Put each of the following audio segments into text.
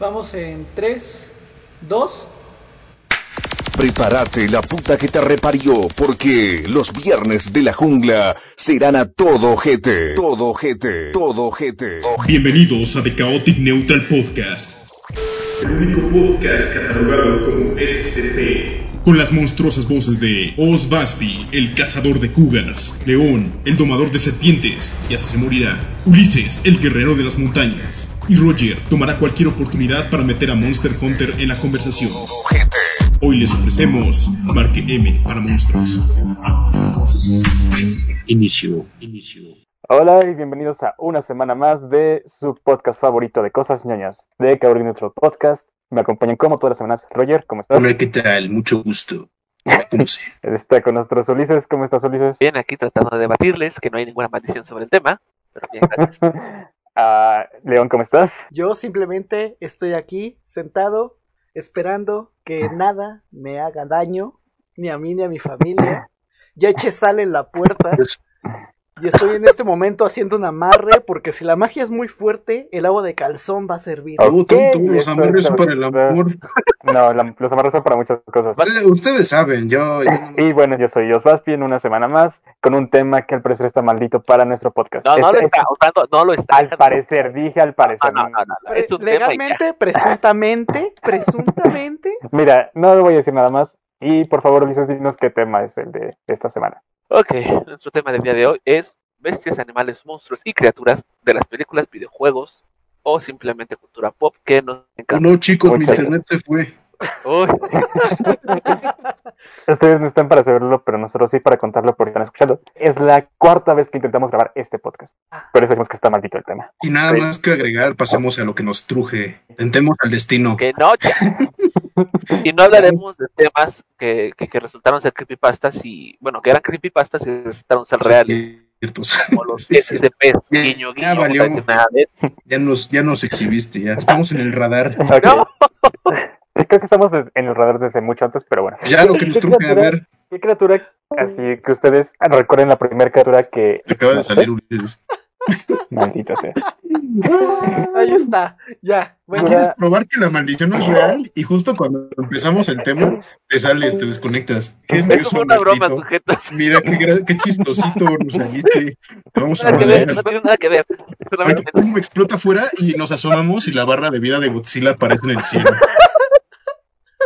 Vamos en 3, 2. Prepárate la puta que te reparió, porque los viernes de la jungla serán a todo gente. Todo gente. Todo gente. Bienvenidos a The Chaotic Neutral Podcast. El único podcast catalogado como SCP. Con las monstruosas voces de Oz Basti, el cazador de cougars, León, el domador de serpientes, y así se morirá, Ulises, el guerrero de las montañas, y Roger tomará cualquier oportunidad para meter a Monster Hunter en la conversación. Hoy les ofrecemos Marque M para monstruos. Inicio, inicio. Hola y bienvenidos a una semana más de su podcast favorito de cosas ñoñas, de Chaotic Neutral Podcast. Me acompañan como todas las semanas. Roger, ¿cómo estás? Hola, ¿qué tal? Mucho gusto. ¿Cómo se? Está con nosotros Ulises. ¿Cómo estás, Ulises? Bien, aquí tratando de debatirles que no hay ninguna maldición sobre el tema. Pero bien, gracias. Ah, León, ¿cómo estás? Yo simplemente estoy aquí sentado esperando que nada me haga daño, ni a mí ni a mi familia. Ya eché sal en la puerta y estoy en este momento haciendo un amarre porque si la magia es muy fuerte, el agua de calzón va a servir. Oh, tonto, los amarres es- para el amor. No, la- los amarros son para muchas cosas. Ustedes, ustedes saben, yo, yo Y bueno, yo soy Osvaspi en una semana más con un tema que al parecer está maldito para nuestro podcast. No, no Este- lo está usando, no lo está. Al parecer, dije al parecer. no, no, no, no, Pre- Es un tema y ya. legalmente, presuntamente, presuntamente. Mira, no voy a decir nada más. Y por favor, Ulises, dinos qué tema es el de esta semana. Ok, nuestro tema del día de hoy es bestias, animales, monstruos y criaturas de las películas, videojuegos o simplemente cultura pop que nos encanta. no, chicos, mi internet se fue. Uy, Ustedes no están para saberlo, pero nosotros sí para contarlo por si están escuchando. Es la cuarta vez que intentamos grabar este podcast. Por eso decimos que está maldito el tema. Y nada más que agregar, pasemos a lo que nos truje. Tentemos al destino. que no, ya. Y no hablaremos de temas que, que, que resultaron ser creepypastas y, bueno, que eran creepypastas y resultaron ser reales. Ciertos. Como los Sí, Ya- guiño, ya guiño, valió. no decir nada de. Ya nos, ya nos exhibiste, ya. Estamos en el radar. Ok. No. Creo que estamos en el radar desde mucho antes, pero bueno. Ya lo que nos truje, a ver, ¿Qué criatura? Así que ustedes recuerden la primera criatura que... acaba de salir Ulises. Maldita sea. Ahí está, ya. Bueno. ¿Quieres probar que la maldición no es real? Y justo cuando empezamos el tema, te sales, te desconectas. ¿Qué Es como una broma, maldito? sujetos. Mira qué, chistosito nos saliste. Vamos a Nada que ver, no tiene nada que ver. Solamente pum, explota afuera y nos asomamos y la barra de vida de Godzilla aparece en el cielo.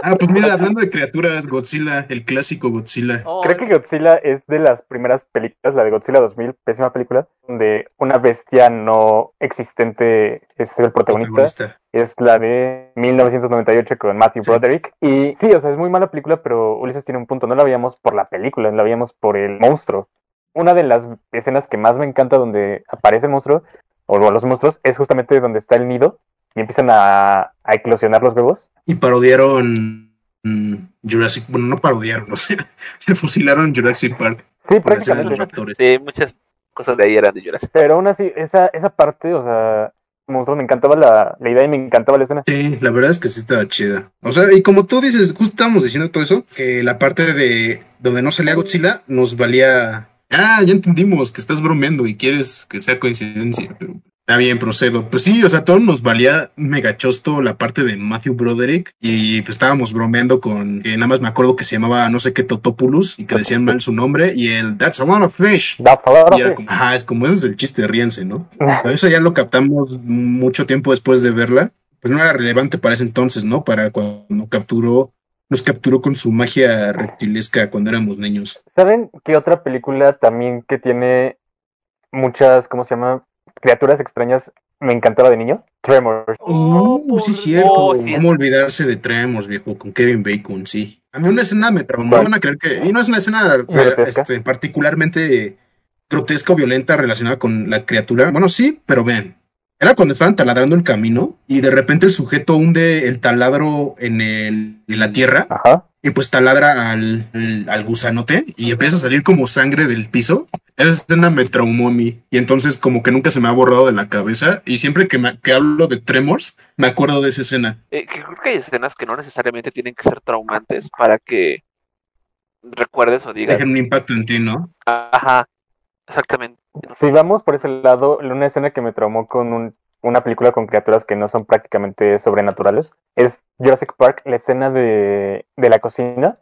Ah, pues mira, hablando de criaturas, Godzilla, el clásico Godzilla. oh, Creo que Godzilla es de las primeras películas, la de Godzilla 2000, pésima película, donde una bestia no existente es el protagonista. protagonista. Es la de 1998 con Matthew Sí. Broderick. Y sí, o sea, es muy mala película, pero Ulises tiene un punto. No la veíamos por la película, la veíamos por el monstruo. Una de las escenas que más me encanta donde aparece el monstruo, o los monstruos, es justamente donde está el nido y empiezan a, a eclosionar los huevos. Y parodiaron mm, Jurassic, bueno, no parodiaron, o sea, se fusilaron Jurassic Park Sí, los prácticamente. raptores. Sí, muchas cosas de ahí eran de Jurassic. Pero aún así, esa, esa parte, o sea, monstruo me encantaba la, la idea y me encantaba la escena. Sí, la verdad es que sí estaba chida. O sea, y como tú dices, justo estábamos diciendo todo eso, que la parte de donde no salía Godzilla nos valía. Ah, ya entendimos que estás bromeando y quieres que sea coincidencia, pero está bien, procedo. Pues sí, o sea, todo nos valía mega chosto la parte de Matthew Broderick y pues estábamos bromeando con que nada más me acuerdo que se llamaba no sé qué Totopoulos y que decían mal su nombre y el That's a lot of fish. Da palabra, Y era sí. como, ajá, es como ese es el chiste, ríense, ¿no? Pero eso ya lo captamos mucho tiempo después de verla. Pues no era relevante para ese entonces, ¿no? Para cuando capturó, nos capturó con su magia reptilesca cuando éramos niños. ¿Saben qué otra película también que tiene muchas, ¿cómo se llama? Criaturas extrañas me encantaba de niño? Tremors. Oh, por sí, cierto. Dios. Sí. ¿Cómo olvidarse de Tremors, viejo? Con Kevin Bacon, sí. A mí una escena me traumó. Van a creer que. Y no es una escena este, particularmente grotesca o violenta relacionada con la criatura. Bueno, sí, pero vean. Era cuando estaban taladrando el camino y de repente el sujeto hunde el taladro en, el, en la tierra Ajá. y pues taladra al, al, al gusanote y empieza a salir como sangre del piso. Esa escena me traumó a mí y entonces como que nunca se me ha borrado de la cabeza y siempre que, me- que hablo de Tremors me acuerdo de esa escena. Eh, que creo que hay escenas que no necesariamente tienen que ser traumantes para que recuerdes o digas, Dejan un impacto en ti, ¿no? ajá, exactamente. Si vamos por ese lado, una escena que me traumó con un una película con criaturas que no son prácticamente sobrenaturales, es Jurassic Park, la escena de, de la cocina.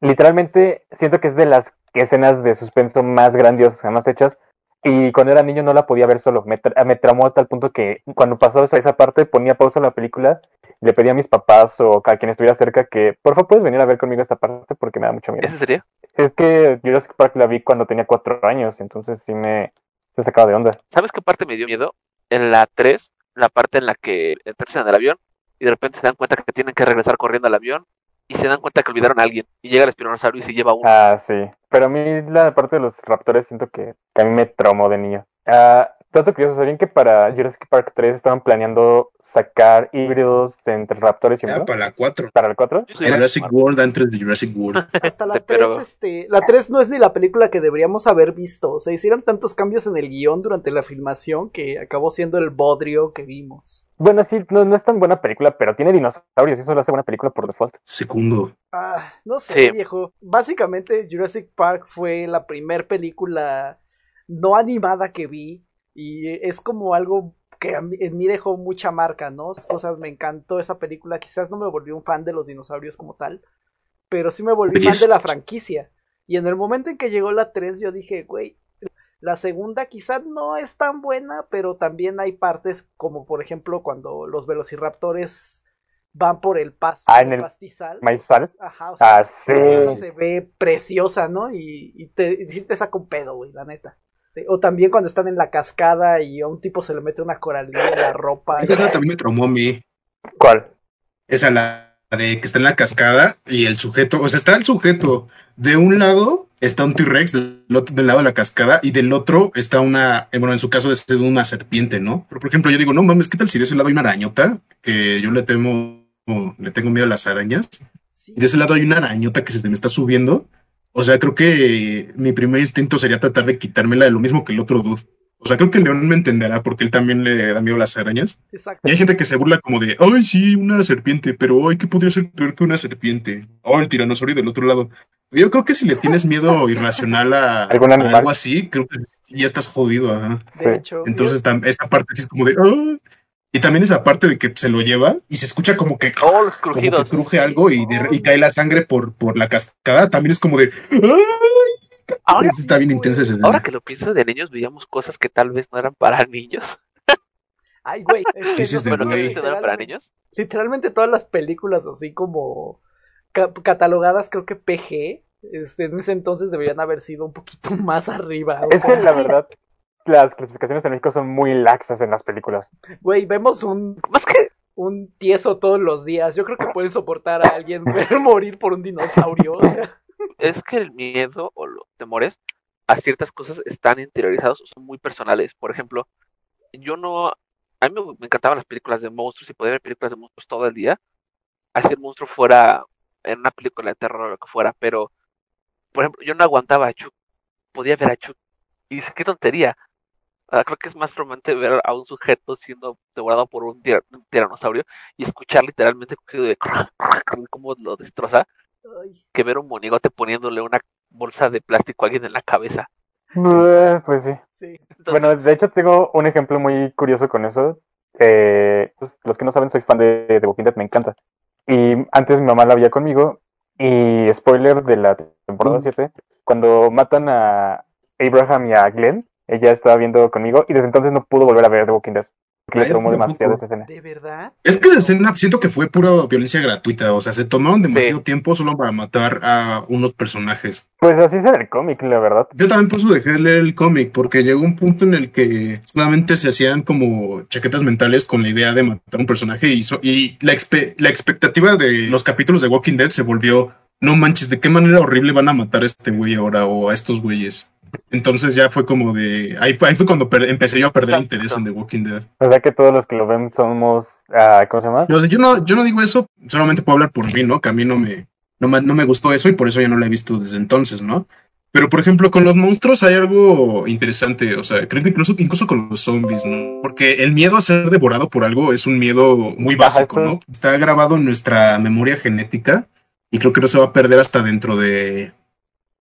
Literalmente siento que es de las escenas de suspenso más grandiosas jamás hechas. Y cuando era niño no la podía ver solo. Me, tra- me traumó a tal punto que cuando pasó esa, esa parte ponía pausa en la película, le pedí a mis papás o a quien estuviera cerca que por favor puedes venir a ver conmigo esta parte porque me da mucho miedo. ¿Ese sería? Es que Jurassic Park la vi cuando tenía cuatro años, entonces sí me se sacaba de onda. ¿Sabes qué parte me dio miedo? En la 3, la parte en la que aterrizan en el avión y de repente se dan cuenta que tienen que regresar corriendo al avión y se dan cuenta que olvidaron a alguien y llega el espinosaurio y se lleva a uno. Ah, sí. Pero a mí la parte de los raptores siento que, que a mí me traumó de niño. Ah, dato curioso, ¿sabían que para Jurassic Park 3 estaban planeando sacar híbridos entre raptores y humanos? para la 4. ¿Para el 4? Yo soy Jurassic World antes de Jurassic World. Hasta la Sí, 3, pero- este, la 3 no es ni la película que deberíamos haber visto. O sea, hicieron tantos cambios en el guion durante la filmación que acabó siendo el bodrio que vimos. Bueno, sí, no, no es tan buena película, pero tiene dinosaurios y eso lo hace buena película por default. Segundo. Ah, no sé, Sí. viejo. Básicamente, Jurassic Park fue la primer película no animada que vi. Y es como algo que en mí dejó mucha marca, ¿no? Esas cosas me encantó esa película. Quizás no me volví un fan de los dinosaurios como tal. Pero sí me volví fan de la franquicia. Y en el momento en que llegó la 3, yo dije, güey, la segunda quizás no es tan buena, pero también hay partes como por ejemplo cuando los velociraptores van por el paso Ah, en el pastizal. maizal. Ajá, o sea, Ah, sí. se ve preciosa, ¿no? Y, y te, y te saca un pedo, güey, la neta. Sí, O también cuando están en la cascada y a un tipo se le mete una coralina en la ropa. Esa también me traumó a mí. ¿Cuál? Esa la de que está en la cascada y el sujeto, o sea, está el sujeto. De un lado está un T-Rex, del otro del lado de la cascada, y del otro está una, eh, bueno, en su caso es una serpiente, ¿no? Pero por ejemplo, yo digo, no mames, ¿qué tal si de ese lado hay una arañota? Que yo le temo, le tengo miedo a las arañas. Sí. Y de ese lado hay una arañota que se me está subiendo. O sea, creo que mi primer instinto sería tratar de quitármela de lo mismo que el otro dude. O sea, creo que León me entenderá porque él también le da miedo a las arañas. Exacto. Y hay gente que se burla como de, ay, sí, una serpiente, pero ay, ¿qué podría ser peor que una serpiente? Oh, el tiranosaurio del otro lado. Yo creo que si le tienes miedo irracional a, ¿Algún a animal? algo así, creo que ya estás jodido, ajá. De Sí. hecho, Entonces, tam- esa parte sí es como de, "Ah". Y también esa parte de que se lo lleva y se escucha como que, Oh, los como que cruje algo y, de- y cae la sangre por, por la cascada, también es como de, "Ay". Ahora, está bien intensa esa escena. ahora que lo pienso, de niños veíamos cosas que tal vez no eran para niños. ay, güey, es que que no eran para literalmente- niños. Literalmente todas las películas así como ca- catalogadas, creo que PG, este, en ese entonces deberían haber sido un poquito más arriba. Es sea, que la verdad, las clasificaciones en México son muy laxas en las películas. Güey, vemos un, Más que un tieso todos los días. Yo creo que pueden soportar a alguien ver morir por un dinosaurio. O sea, es que el miedo o los temores a ciertas cosas están interiorizados o son muy personales. Por ejemplo, yo no. A mí me, me encantaban las películas de monstruos y poder ver películas de monstruos todo el día. Así el monstruo fuera en una película de terror o lo que fuera, pero. Por ejemplo, yo no aguantaba a Chuck. Podía ver a Chuck. Y dice, qué tontería. Ah, creo que es más romántico ver a un sujeto siendo devorado por un, tir- un tiranosaurio y escuchar literalmente de cómo lo destroza ay, que ver un monigote poniéndole una bolsa de plástico a alguien en la cabeza. Eh, Pues sí. sí. Entonces, Bueno, de hecho tengo un ejemplo muy curioso con eso. Eh, pues, los que no saben, soy fan de, de Walking Dead, me encanta. Y antes mi mamá la veía conmigo. Y spoiler de la temporada Mm. 7, cuando matan a Abraham y a Glenn, ella estaba viendo conmigo y desde entonces no pudo volver a ver The Walking Dead. Porque le ¿a demasiado esa escena. ¿De verdad? Es que esa escena siento que fue pura violencia gratuita, o sea, se tomaron demasiado Sí. tiempo solo para matar a unos personajes. Pues así es en el cómic, la verdad. Yo también por eso dejé de leer el cómic, porque llegó un punto en el que solamente se hacían como chaquetas mentales con la idea de matar a un personaje y, so- y la, expe- la expectativa de los capítulos de Walking Dead se volvió, no manches, ¿de qué manera horrible van a matar a este güey ahora o a estos güeyes? Entonces ya fue como de... Ahí fue, ahí fue cuando empecé yo a perder Exacto. interés en The Walking Dead. O sea que todos los que lo ven somos, ah, ¿cómo se llama? Yo, yo no, yo no digo eso, solamente puedo hablar por mí, ¿no? Que a mí no me, no me, no me gustó eso y por eso ya no lo he visto desde entonces, ¿no? Pero, por ejemplo, con los monstruos hay algo interesante, o sea, creo que incluso, incluso con los zombies, ¿no? Porque el miedo a ser devorado por algo es un miedo muy básico, ¿no? Está grabado en nuestra memoria genética y creo que no se va a perder hasta dentro de...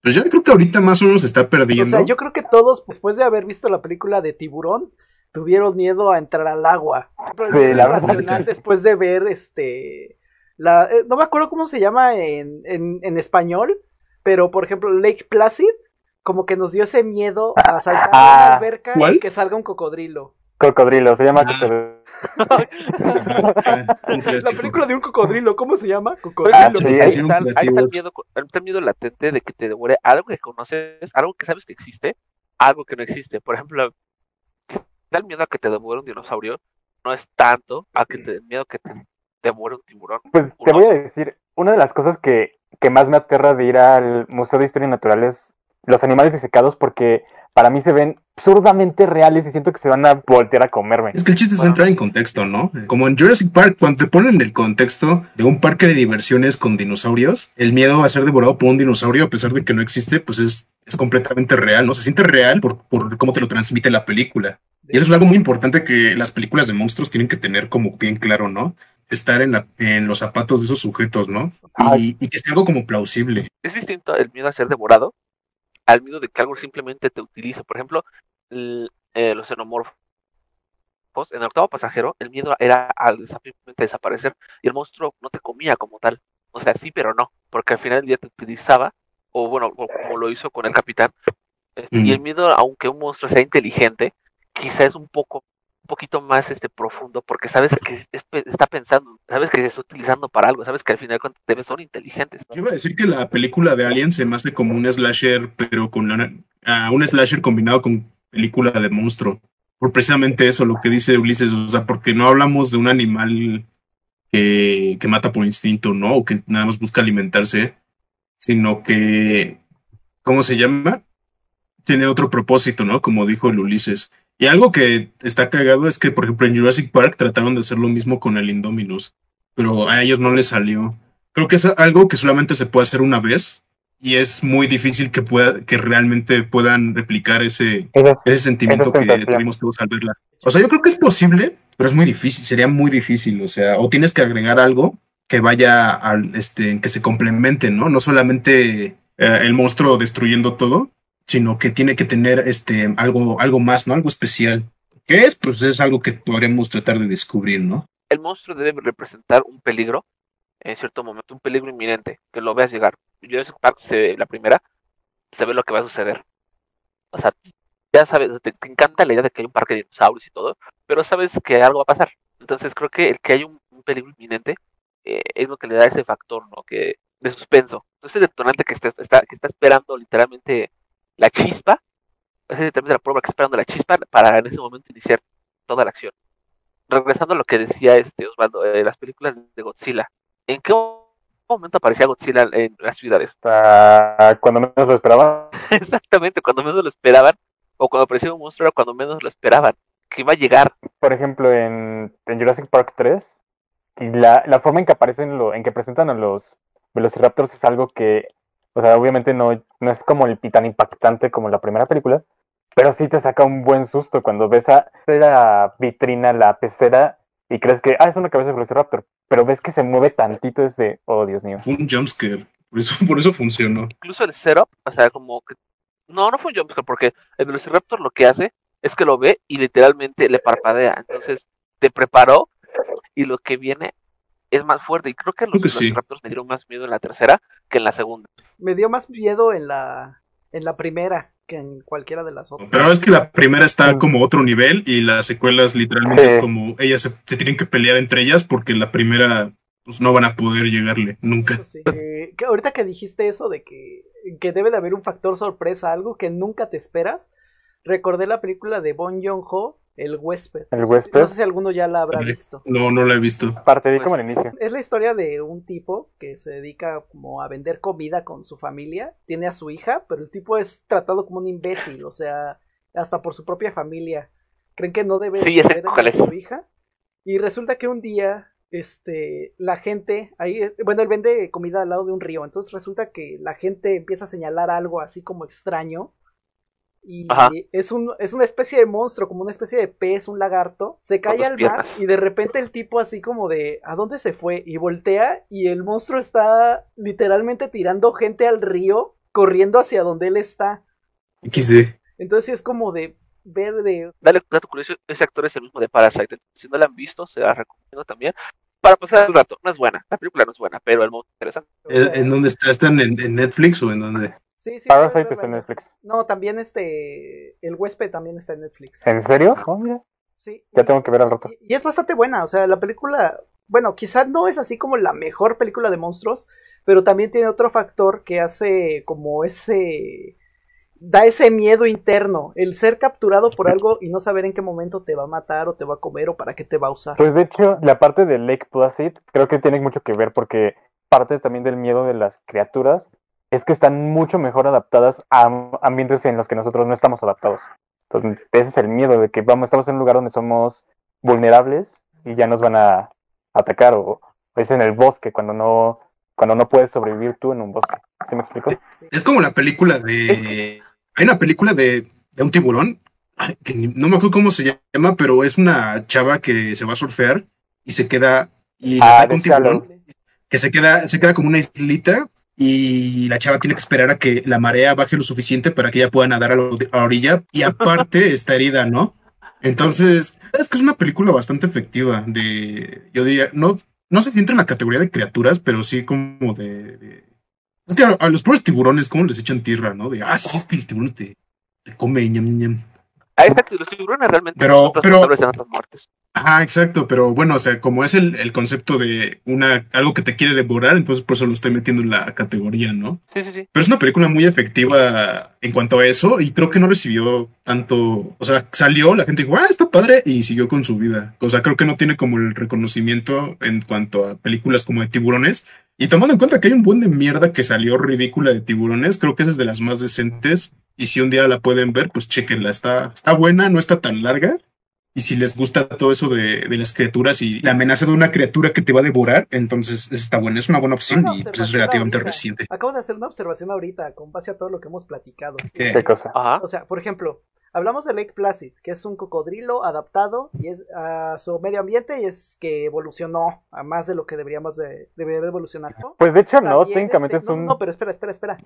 Pues ya creo que ahorita más o menos se está perdiendo. O sea, yo creo que todos, después de haber visto la película de Tiburón, tuvieron miedo a entrar al agua. Pero la que- después de ver este la eh, no me acuerdo cómo se llama en, en, en español, pero por ejemplo Lake Placid como que nos dio ese miedo a saltar a Ah, una alberca y que salga un cocodrilo. Cocodrilo, se llama Ah. cocodrilo. La película de un cocodrilo, ¿cómo se llama? Cocodrilo. Ah, ahí, sí, ahí está, son ahí está el miedo, está el miedo latente de que te devore algo que conoces, algo que sabes que existe, algo que no existe. Por ejemplo, el miedo a que te devore un dinosaurio no es tanto a que te el miedo a que te devore un tiburón. Pues te voy a decir, una de las cosas que, que más me aterra de ir al Museo de Historia Natural es los animales disecados porque para mí se ven absurdamente reales y siento que se van a voltear a comerme. Es que el chiste es Bueno. entrar en contexto, ¿no? Como en Jurassic Park, cuando te ponen el contexto de un parque de diversiones con dinosaurios, el miedo a ser devorado por un dinosaurio, a pesar de que no existe, pues es, es completamente real, ¿no? Se siente real por, por cómo te lo transmite la película. Y eso es algo muy importante que las películas de monstruos tienen que tener como bien claro, ¿no? Estar en, la, en los zapatos de esos sujetos, ¿no? Y, y que sea algo como plausible. Es distinto el miedo a ser devorado al miedo de que algo simplemente te utilice. Por ejemplo, el- eh, los xenomorfos. En el octavo pasajero, el miedo era al simplemente desaparecer y el monstruo no te comía como tal. O sea, sí, pero no, porque al final del día te utilizaba, o bueno, como lo hizo con el capitán. Eh, Y el miedo, aunque un monstruo sea inteligente, quizá es un poco poquito más este profundo porque sabes que es- es- está pensando, sabes que se está utilizando para algo, sabes que al final te ves son inteligentes. Yo iba a decir que la película de Alien se me hace como un slasher, pero con una- ah, un slasher combinado con película de monstruo. Por precisamente eso, lo que dice Ulises, o sea, porque no hablamos de un animal que, que mata por instinto, ¿no? O que nada más busca alimentarse, sino que, ¿cómo se llama? Tiene otro propósito, ¿no? Como dijo el Ulises. Y algo que está cagado es que, por ejemplo, en Jurassic Park trataron de hacer lo mismo con el Indominus, pero a ellos no les salió. Creo que es algo que solamente se puede hacer una vez y es muy difícil que pueda, que realmente puedan replicar ese, Esa- ese sentimiento que tuvimos todos al verla. O sea, yo creo que es posible, pero es muy difícil, sería muy difícil, o sea, o tienes que agregar algo que vaya al, este, que se complemente, ¿no? No solamente eh, el monstruo destruyendo todo, sino que tiene que tener este, algo, algo más, ¿no? Algo especial. ¿Qué es? Pues es algo que podremos tratar de descubrir, ¿no? el monstruo debe representar un peligro en cierto momento, un peligro inminente, que lo veas llegar. Jurassic Park, se, la primera, se ve lo que va a suceder. O sea, ya sabes, te, te encanta la idea de que hay un parque de dinosaurios y todo, pero sabes que algo va a pasar. Entonces creo que el que hay un, un peligro inminente eh, es lo que le da ese factor, ¿no? Que de suspenso. Entonces el detonante que está, está, que está esperando literalmente la chispa, ese literalmente la prueba que está esperando la chispa para en ese momento iniciar toda la acción regresando a lo que decía este Osvaldo, eh, las películas de Godzilla, ¿en qué momento aparecía Godzilla en las ciudades? hasta cuando menos lo esperaba. Exactamente, cuando menos lo esperaban, o cuando aparecía un monstruo era cuando menos lo esperaban, que iba a llegar. Por ejemplo, en, en Jurassic Park 3, y la, la forma en que aparecen, lo, en que presentan a los Velociraptors es algo que, o sea, obviamente no, no es como el tan impactante como la primera película, pero sí te saca un buen susto cuando ves a la vitrina, la pecera, y crees que, ah, es una cabeza de Velociraptor, pero ves que se mueve tantito, es de, oh, Dios mío. Fue un jumpscare, por eso, por eso funcionó. Incluso el setup, o sea, como que... No, no fue un jumpscare, porque el Velociraptor lo que hace es que lo ve y literalmente le parpadea. Entonces, te preparó y lo que viene es más fuerte. Y creo que los Creo que sí. Velociraptors me dieron más miedo en la tercera que en la segunda. Me dio más miedo en la en la primera que en cualquiera de las otras. Pero es que la primera está Mm. como otro nivel y las secuelas literalmente Sí. es como ellas se, se tienen que pelear entre ellas porque la primera pues no van a poder llegarle nunca. Sí. Que ahorita que dijiste eso de que, que debe de haber un factor sorpresa, algo que nunca te esperas, recordé la película de Bon Joon-ho, El huésped. El No sé si- huésped. No sé si alguno ya la habrá visto. No, no la he visto. Aparte, vi Pues- como al inicio. Es la historia de un tipo que se dedica como a vender comida con su familia. Tiene a su hija, pero el tipo es tratado como un imbécil, o sea, hasta por su propia familia. Creen que no debe Sí, de es. su hija. Y resulta que un día, este, la gente, ahí, bueno, él vende comida al lado de un río. Entonces resulta que la gente empieza a señalar algo así como extraño. Y Ajá. es, un, es una especie de monstruo, como una especie de pez, un lagarto. Se cae al mar piernas. y de repente el tipo así como de ¿a dónde se fue? Y voltea y el monstruo está literalmente tirando gente al río, corriendo hacia donde él está. XD. Entonces sí es como de ver de... Dale dato curioso, ese actor es el mismo de Parasite. Si no la han visto, se la recomiendo también. Para pasar el rato, no es buena, la película no es buena, pero el modo es interesante. o ¿En, sea, en dónde está? ¿Están en, en Netflix o en dónde? Sí, sí, Parasite está en. Netflix. No, también este... El huésped también está en Netflix. ¿En serio? Oh, mira, Sí. ya tengo que ver al rato. Y, y es bastante buena, o sea, la película, bueno, quizás no es así como la mejor película de monstruos, pero también tiene otro factor que hace como ese... da ese miedo interno, el ser capturado por algo y no saber en qué momento te va a matar o te va a comer o para qué te va a usar. Pues de hecho, la parte de Lake Placid creo que tiene mucho que ver porque parte también del miedo de las criaturas es que están mucho mejor adaptadas a ambientes en los que nosotros no estamos adaptados. Entonces, ese es el miedo de que vamos, estamos en un lugar donde somos vulnerables y ya nos van a atacar o es en el bosque cuando no cuando no puedes sobrevivir tú en un bosque. ¿Sí me explico? Es como la película de. Hay una película de, de un tiburón. que no me acuerdo cómo se llama, pero es una chava que se va a surfear y se queda. Y Ah, un tiburón que se queda, se queda como una islita y la chava tiene que esperar a que la marea baje lo suficiente para que ella pueda nadar a la, orilla y aparte está herida, ¿no? Entonces, es que es una película bastante efectiva de, yo diría, no, no sé si entra en la categoría de criaturas, pero sí como de... de- es que a, a los pobres tiburones, ¿cómo les echan tierra, no? De, ah, sí, es que los tiburones te, te comen, ñam, ñam. Ah, exacto, los tiburones realmente Pero- no pero- muertes. Ajá, exacto, pero bueno, o sea, como es el, el concepto de una, algo que te quiere devorar, entonces por eso lo estoy metiendo en la categoría, ¿no? Sí, sí, sí. Pero es una película muy efectiva en cuanto a eso y creo que no recibió tanto, o sea, salió, la gente dijo, ah, está padre y siguió con su vida. O sea, creo que no tiene como el reconocimiento en cuanto a películas como de tiburones. Y tomando en cuenta que hay un buen de mierda que salió ridícula de tiburones, creo que esa es de las más decentes. Y si un día la pueden ver, pues chequenla. Está, está buena, no está tan larga. Y si les gusta todo eso de, de las criaturas y la amenaza de una criatura que te va a devorar, entonces está buena, es una buena opción Una y pues, es relativamente ahorita. reciente. Acabo de hacer una observación ahorita con base a todo lo que hemos platicado. ¿Qué? ¿Qué cosa? Ajá. O sea, por ejemplo, hablamos de Lake Placid, que es un cocodrilo adaptado y es a su medio ambiente y es que evolucionó a más de lo que deberíamos de, debería de evolucionar. ¿no? Pues de hecho no, técnicamente este, es un... No, pero espera, espera, espera.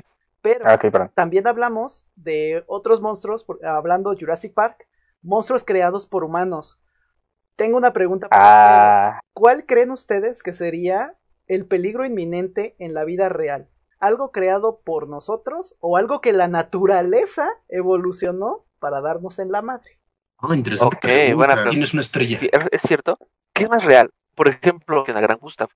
Pero Ah, también hablamos de otros monstruos, por- hablando Jurassic Park, monstruos creados por humanos. Tengo una pregunta para Ah. ustedes. ¿Cuál creen ustedes que sería el peligro inminente en la vida real? ¿Algo creado por nosotros o algo que la naturaleza evolucionó para darnos en la madre? Ah, interesante. Ok, pregunta. buena pregunta. Tienes una estrella. Sí, es, cierto. ¿Qué es más real? Por ejemplo, que la Gran Gustav.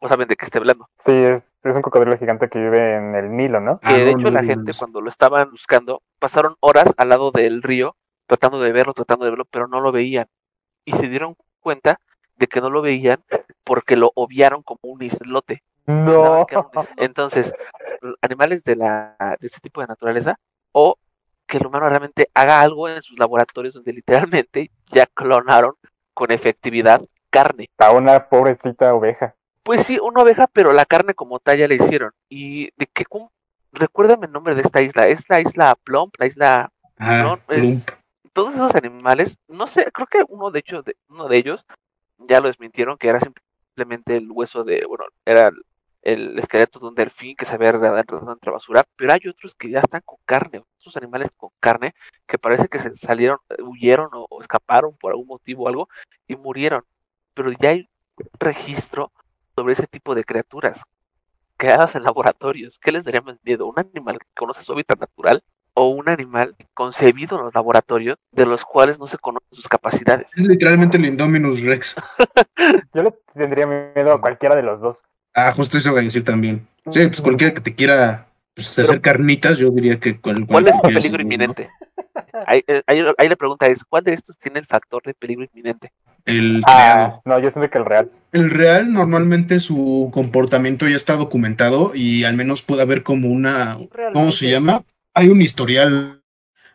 O saben de qué esté hablando. Sí, es, es un cocodrilo gigante que vive en el Nilo, ¿no? Que Ah, de no, hecho la gente cuando lo estaban buscando pasaron horas al lado del río tratando de verlo, tratando de verlo, pero no lo veían. Y se dieron cuenta de que no lo veían porque lo obviaron como un islote. No. que era un is- Entonces, animales de, la, de este tipo de naturaleza o que el humano realmente haga algo en sus laboratorios donde literalmente ya clonaron con efectividad carne. A una pobrecita oveja. Pues sí, una oveja, pero la carne como tal ya la hicieron. Y de que, cum- recuérdame el nombre de esta isla, es la isla Plump, la isla Ah, no, es-. Todos esos animales, no sé, creo que uno de hecho de, uno de ellos ya lo desmintieron que era simplemente el hueso de, bueno, era el, el esqueleto de un delfín que se había enredado entre basura, pero hay otros que ya están con carne, esos animales con carne que parece que se salieron, huyeron o, o escaparon por algún motivo o algo y murieron, pero ya hay registro sobre ese tipo de criaturas creadas en laboratorios. ¿Qué les daría más miedo? ¿Un animal que conoce su hábitat natural o un animal concebido en los laboratorios de los cuales no se conocen sus capacidades? Es literalmente el Indominus Rex. Yo le tendría miedo a cualquiera de los dos. Ah, justo eso voy a decir también. Sí, pues cualquiera que te quiera pues, hacer carnitas, yo diría que cual- ¿Cuál es el peligro inminente? Ahí, eh, ahí- ahí la pregunta es, ¿cuál de estos tiene el factor de peligro inminente? El Ah, creado. no, yo siento que el real. El real normalmente su comportamiento ya está documentado y al menos puede haber como una, ¿cómo se llama? Hay un historial,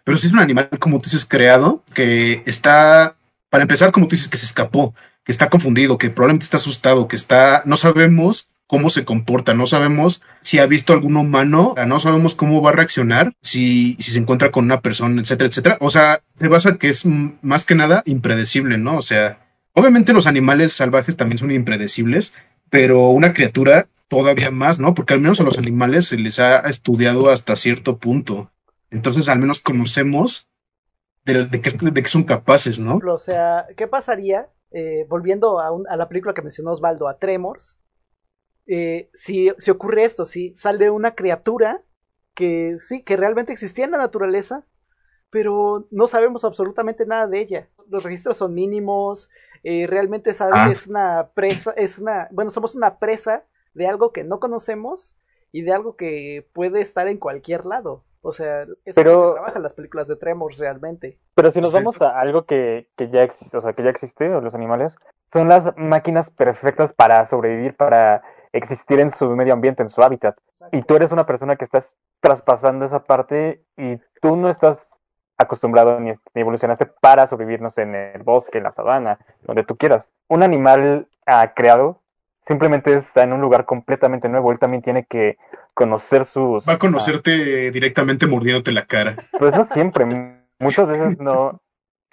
pero si es un animal como tú dices creado que está, para empezar como tú dices que se escapó, que está confundido, que probablemente está asustado, que está, no sabemos cómo se comporta, no sabemos si ha visto algún humano, no sabemos cómo va a reaccionar, si, si se encuentra con una persona, etcétera, etcétera. O sea, se basa que es más que nada impredecible, ¿no? O sea, obviamente los animales salvajes también son impredecibles, pero una criatura todavía más, ¿no? Porque al menos a los animales se les ha estudiado hasta cierto punto. Entonces, al menos conocemos de, de que, de que son capaces, ¿no? O sea, ¿qué pasaría? eh, volviendo a, un- a la película que mencionó Osvaldo, a Tremors, eh, si, si ocurre esto, si sale una criatura que sí, que realmente existía en la naturaleza, pero no sabemos absolutamente nada de ella. Los registros son mínimos, eh, realmente sabe Ah. es una presa, es una, bueno, somos una presa de algo que no conocemos y de algo que puede estar en cualquier lado. O sea, eso es Pero- lo que trabajan las películas de Tremors realmente. Pero si nos Sí. vamos a algo que, que ya existe, o sea, que ya existe, o los animales, son las máquinas perfectas para sobrevivir, para existir en su medio ambiente, en su hábitat. Y tú eres una persona que estás traspasando esa parte y tú no estás acostumbrado ni, evolucionaste para sobrevivir, no sé, en el bosque, en la sabana, donde tú quieras. Un animal ah, creado simplemente está en un lugar completamente nuevo. Él también tiene que conocer sus... Va a ah, conocerte directamente mordiéndote la cara. pues no siempre, muchas veces no,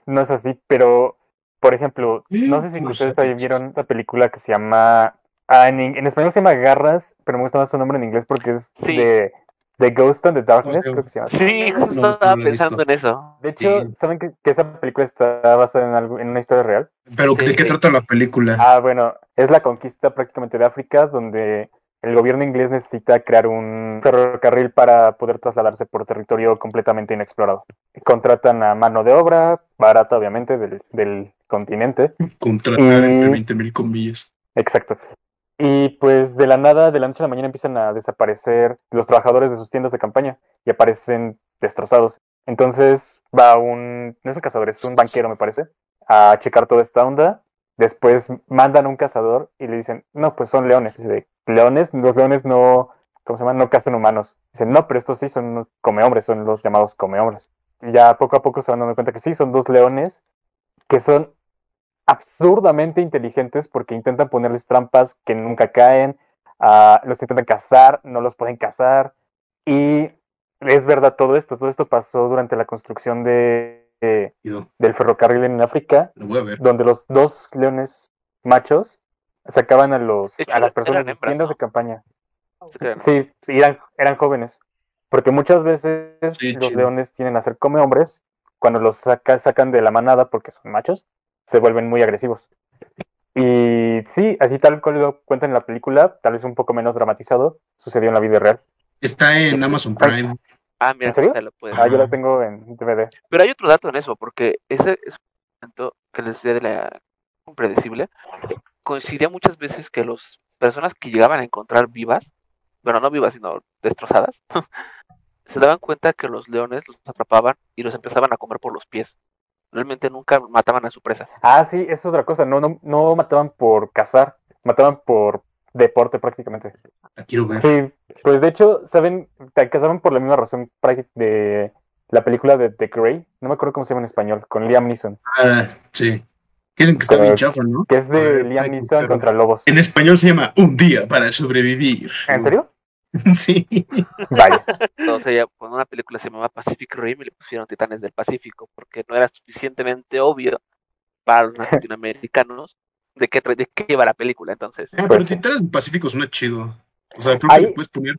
no es así, pero por ejemplo, no sé si No ustedes ahí vieron una película que se llama, ah, en, español se llama Garras, pero me gusta más su nombre en inglés porque es Sí. de The Ghost and the Darkness, O sea, creo que se llama. Sí, justo No, estaba no pensando en eso. De hecho, Sí. ¿saben que, que esa película está basada en, algo, en una historia real? Pero Sí. ¿de qué trata la película? Ah, bueno, es la conquista prácticamente de África, donde el gobierno inglés necesita crear un ferrocarril para poder trasladarse por territorio completamente inexplorado. Contratan a mano de obra, barata obviamente, del, del continente. Contratar y- entre 20 mil comillas. Exacto. Y pues de la nada, de la noche a la mañana empiezan a desaparecer los trabajadores de sus tiendas de campaña y aparecen destrozados. Entonces va un, no es un cazador, es un banquero me parece, a checar toda esta onda. Después mandan a un cazador y le dicen, no, pues son leones. Dice, leones, los leones no, ¿cómo se llama? No cazan humanos. Dicen, no, pero estos sí son come hombres, son los llamados come hombres. Y ya poco a poco se van dando cuenta que sí, son dos leones que son absurdamente inteligentes porque intentan ponerles trampas que nunca caen, ah, los intentan cazar, no los pueden cazar. Y es verdad todo esto, todo esto pasó durante la construcción de, no, del ferrocarril en África, Lo voy a ver. donde los dos leones machos sacaban a, los, hecho, a las personas de tiendas ¿no? de campaña. Sí, sí, eran, eran jóvenes. Porque muchas veces Sí, los chido. leones tienen a ser come hombres, cuando los saca- sacan de la manada porque son machos, se vuelven muy agresivos. Y sí, así tal cual lo cuentan en la película, tal vez un poco menos dramatizado, sucedió en la vida real. Está en Amazon Prime. Ah, mira, ¿En serio? lo Ah, yo la tengo en DVD. Pero hay otro dato en eso, porque ese es un momento que les decía de la impredecible. Coincidía muchas veces que las personas que llegaban a encontrar vivas, bueno, no vivas, sino destrozadas, se daban cuenta que los leones los atrapaban y los empezaban a comer por los pies. Realmente nunca mataban a su presa. Ah, sí, es otra cosa, no, no, no mataban por cazar, mataban por deporte prácticamente. La quiero ver. Sí, pues de hecho, ¿saben? Te cazaban por la misma razón de la película de The Grey, no me acuerdo cómo se llama en español, con Liam Neeson, Ah, sí. Dicen que está Pero- bien chafa, ¿no? que es de ver, Liam Neeson contra lobos. En español se llama Un día para sobrevivir. ¿En serio? Sí. Vaya. Entonces ella, cuando una película se llamaba Pacific Rim, y le pusieron Titanes del Pacífico, porque no era suficientemente obvio para los latinoamericanos de qué, de qué iba la película. Entonces, Ah, Pues pero sí. Titanes del Pacífico suena chido. O sea, creo que le puedes poner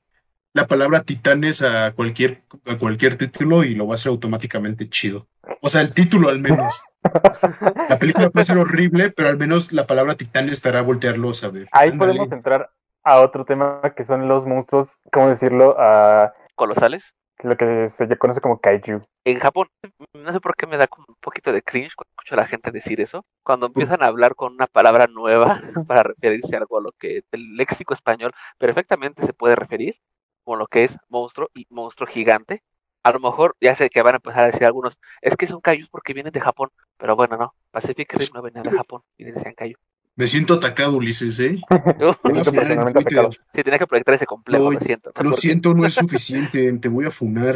la palabra titanes a cualquier, a cualquier título y lo va a hacer automáticamente chido. O sea, el título al menos. La película puede ser horrible, pero al menos la palabra titanes estará a voltearlos a ver. Ahí Ándale. podemos entrar a otro tema que son los monstruos, ¿cómo decirlo? A colosales. lo que se conoce como kaiju. En Japón, no sé por qué me da como un poquito de cringe cuando escucho a la gente decir eso. Cuando empiezan a hablar con una palabra nueva para referirse a algo a lo que el léxico español perfectamente se puede referir, como lo que es monstruo y monstruo gigante. A lo mejor ya sé que van a empezar a decir algunos, es que son kaijus porque vienen de Japón, pero bueno, no, Pacific Rim no venía de Japón y les decían kaiju. Me siento atacado, Ulises, ¿eh? Me Voy a siento funar en Twitter. Sí, tenía que proyectar ese complejo, No, lo siento. Lo siento, no es suficiente. Te voy a funar.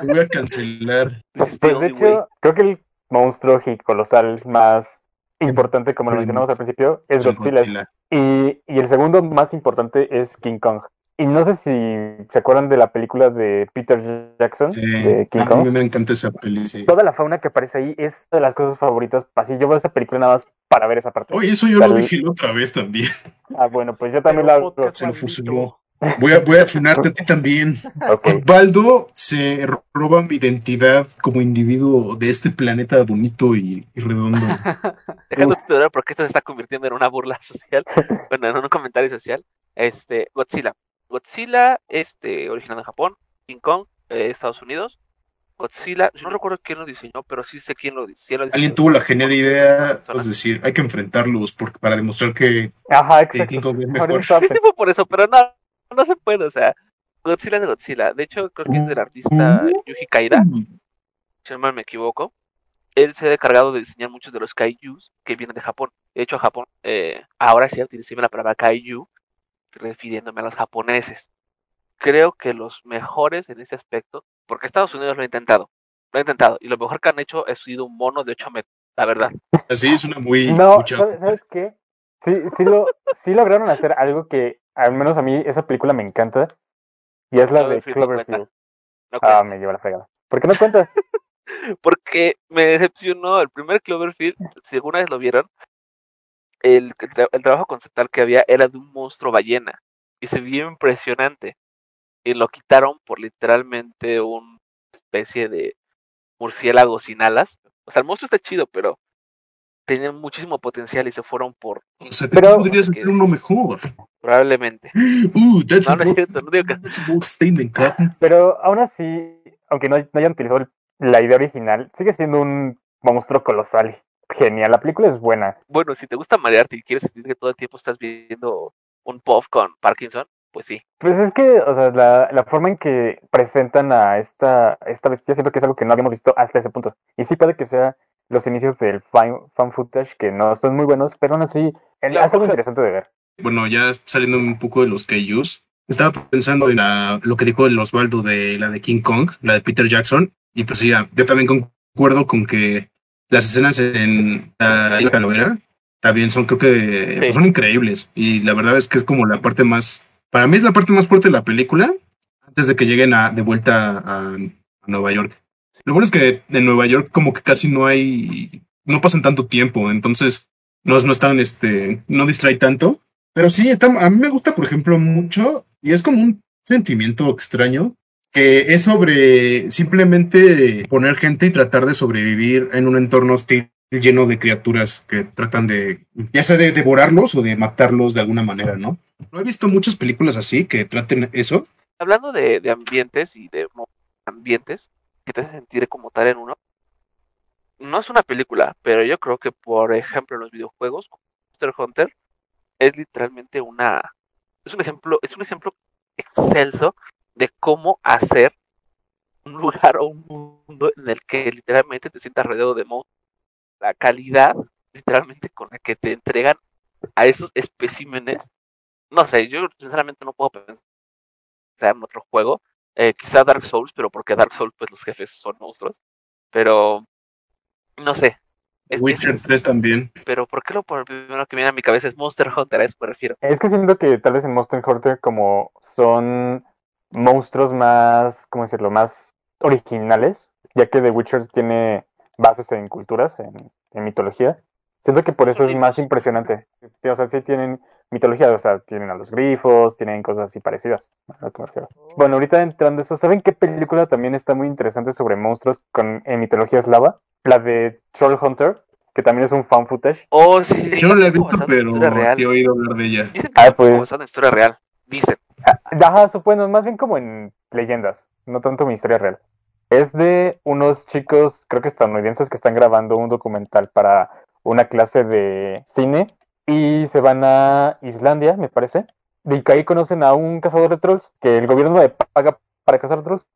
Te voy a cancelar. The Pues de hecho, creo que el monstruo colosal más importante, como lo mencionamos al principio, es Sí, Godzilla. Y, y el segundo más importante es King Kong. Y no sé si se acuerdan de la película de Peter Jackson, Sí. de King A Kong. mí me encanta esa peli, sí. Toda la fauna que aparece ahí es de las cosas favoritas. Así yo veo esa película nada más para ver esa parte. Oye, eso yo Tal- lo dije la otra vez también. Ah, bueno, pues yo también Pero la Se lo fusiló. Voy a, voy a funarte a ti también. Ok. Osvaldo se roba mi identidad como individuo de este planeta bonito y, y redondo. Dejando de durar porque esto se está convirtiendo en una burla social, bueno, en un comentario social. Este, Godzilla. Godzilla, este, originado en Japón, King Kong, eh, Estados Unidos. Godzilla, yo no recuerdo quién lo diseñó, pero sí sé quién lo, di- quién lo diseñó. Alguien tuvo la genial idea, es decir, hay que enfrentarlos porque, para demostrar que, Ajá, King exacto. Kong es Ahorita mejor. Sí, sí fue por eso, pero no, no se puede, o sea, Godzilla es de Godzilla. De hecho, creo que es del artista Yuji Kaida, si no mal me equivoco. Él se ha encargado de diseñar muchos de los kaijus que vienen de Japón. De hecho, Japón, eh, ahora sí utilicé la palabra kaiju, refiriéndome a los japoneses. Creo que los mejores en ese aspecto, porque Estados Unidos lo ha intentado, lo ha intentado, y lo mejor que han hecho es sido un mono de 8 metros, la verdad. Así es una muy... No, mucha- ¿sabes, qué? Sí, sí, lo, sí lograron hacer algo que, al menos a mí, esa película me encanta. Y es la de Cloverfield no cuenta. Cloverfield. No Ah, me lleva la fregada. ¿Por qué no cuentas? porque me decepcionó el primer Cloverfield, si alguna vez lo vieron, el, el trabajo conceptual que había era de un monstruo ballena y se vio impresionante y lo quitaron por literalmente una especie de murciélago sin alas. O sea, el monstruo está chido, pero tenía muchísimo potencial y se fueron por O sea, Pero- podrías hacer uno mejor. probablemente. Uh, that's No, no es a cierto, no digo que that's a bold statement, Captain. Pero aún así, aunque no, no hayan utilizado la idea original, sigue siendo un monstruo colosal. Genial, la película es buena. bueno, si te gusta marearte y quieres sentir que todo el tiempo estás viendo un puff con Parkinson, pues sí. Pues es que, o sea, la, la forma en que presentan a esta, esta bestia siento que es algo que no habíamos visto hasta ese punto. Y sí puede que sea los inicios del fan, fan footage, que no son muy buenos, pero aún así es algo interesante de ver. Bueno, ya saliendo un poco de los kaijus, estaba pensando en la- lo que dijo el Osvaldo de la de King Kong, la de Peter Jackson, y pues sí, ya, yo también concuerdo con que las escenas en la Isla Calavera también son, creo que, pues, son increíbles, y la verdad es que es como la parte más, para mí es la parte más fuerte de la película, antes de que lleguen a, de vuelta a, Nueva York. Lo bueno es que en Nueva York como que casi no hay, no pasan tanto tiempo, entonces no, no están, este, no distrae tanto. Pero sí, está, a mí me gusta, por ejemplo, mucho, y es como un sentimiento extraño, que es sobre simplemente poner gente y tratar de sobrevivir en un entorno hostil lleno de criaturas que tratan de, ya sea de devorarlos o de matarlos de alguna manera, ¿no? No he visto muchas películas así que traten eso. Hablando de, ambientes y de ambientes que te hacen sentir como tal en uno, no es una película, pero yo creo que, por ejemplo, en los videojuegos, Monster Hunter es literalmente una, es un ejemplo, es un ejemplo excelso de cómo hacer un lugar o un mundo en el que literalmente te sientas rodeado de monstruos. La calidad, literalmente, con la que te entregan a esos especímenes, no sé, yo sinceramente no puedo pensar en otro juego. Eh, quizá Dark Souls, pero porque Dark Souls, pues los jefes son monstruos. Pero, no sé. Es- Witcher es- 3 también. pero ¿por qué lo por- primero que viene a mi cabeza es Monster Hunter? A eso me refiero. Es que siento que tal vez en Monster Hunter como son monstruos más, ¿cómo decirlo?, más originales, ya que The Witcher tiene bases en culturas, en, en mitología. Siento que por eso es más impresionante. O sea, sí tienen mitología, o sea, tienen a los grifos, tienen cosas así parecidas. a lo que me refiero. Bueno, ahorita entrando a eso, ¿saben qué película también está muy interesante sobre monstruos con, en mitología eslava? La de Troll Hunter, que también es un fan footage. Oh, sí, Yo no la he visto, pero he oído hablar de ella. Dicen que Ah, pues- basado en historia real. Dicen. Ajá, supongo, más bien como en leyendas, no tanto mi historia real. Es de unos chicos, creo que estadounidenses, que están grabando un documental para una clase de cine y se van a Islandia, me parece. Y que ahí conocen a un cazador de trolls que el gobierno le paga para cazar trolls.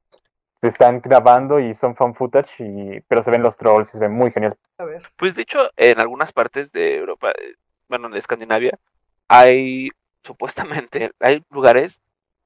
Se están grabando y son fan footage, y... pero se ven los trolls y se ven muy genial. A ver. Pues de hecho, en algunas partes de Europa, eh, bueno, de Escandinavia, hay supuestamente, hay lugares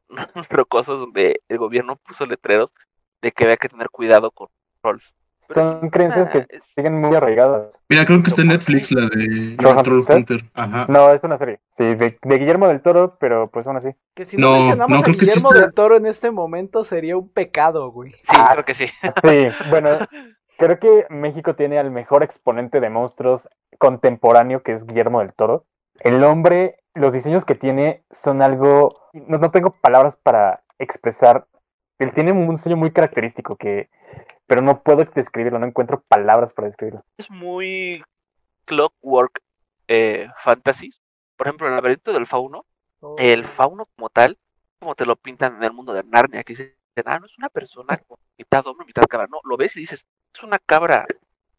rocosos donde el gobierno puso letreros de que había que tener cuidado con trolls. Pero Son creencias que es- siguen muy arraigadas. Mira, creo que está en Netflix la de Troll la Troll Hunter. Hunter. Ajá. No, es una serie. Sí, de, de Guillermo del Toro, pero pues aún así. Que si no, No, mencionamos no, a creo que sí Guillermo está- del Toro en este momento sería un pecado, güey. Sí, Ah. creo que sí. Sí, bueno, creo que México tiene al mejor exponente de monstruos contemporáneo, que es Guillermo del Toro. El hombre, los diseños que tiene son algo, no, no tengo palabras para expresar. Él tiene un diseño muy característico que, pero no puedo describirlo, no encuentro palabras para describirlo. Es muy clockwork eh, fantasy. Por ejemplo, el laberinto del fauno, Oh, el fauno como tal, como te lo pintan en el mundo de Narnia, que dicen, ah, no es una persona con mitad hombre, mitad cabra. No, lo ves y dices, es una cabra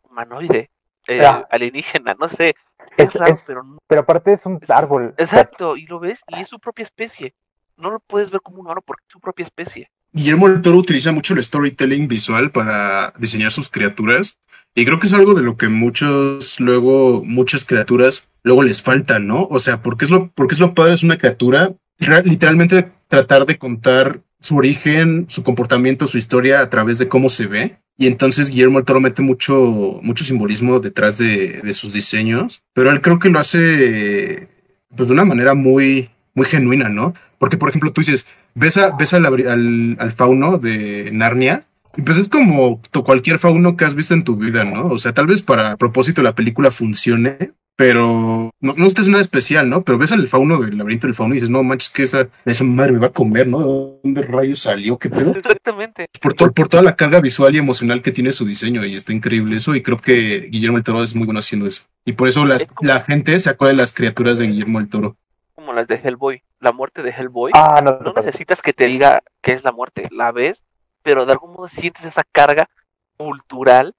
humanoide, eh, Ya. alienígena, no sé. Es, Es- raro, es- pero no. Pero aparte es un Es- árbol. Exacto, y lo ves y es su propia especie. No lo puedes ver como un humano porque es su propia especie. Guillermo del Toro utiliza mucho el storytelling visual para diseñar sus criaturas. Y creo que es algo de lo que muchos, luego, muchas criaturas, luego les falta, ¿no? O sea, porque es lo, porque es lo padre, es una criatura, ra- literalmente tratar de contar su origen, su comportamiento, su historia a través de cómo se ve. Y entonces Guillermo del Toro mete mucho, mucho simbolismo detrás de, de sus diseños, pero él creo que lo hace pues, de una manera muy, muy genuina, ¿no? Porque, por ejemplo, tú dices, ves, a- ves al, al, al fauno de Narnia y pues es como cualquier fauno que has visto en tu vida, ¿no? O sea, tal vez para propósito la película funcione, pero no, no es nada especial, ¿no? Pero ves al fauno del laberinto del fauno y dices, no manches, que esa, esa madre me va a comer, ¿no? ¿De dónde rayos salió? ¿Qué pedo? Exactamente. Por, to- por toda la carga visual y emocional que tiene su diseño y está increíble eso y creo que Guillermo del Toro es muy bueno haciendo eso. Y por eso las- la gente se acuerda de las criaturas de Guillermo del Toro. Las de Hellboy. La muerte de Hellboy. Ah, no, no necesitas que te diga qué es la muerte. La ves, pero de algún modo sientes esa carga cultural.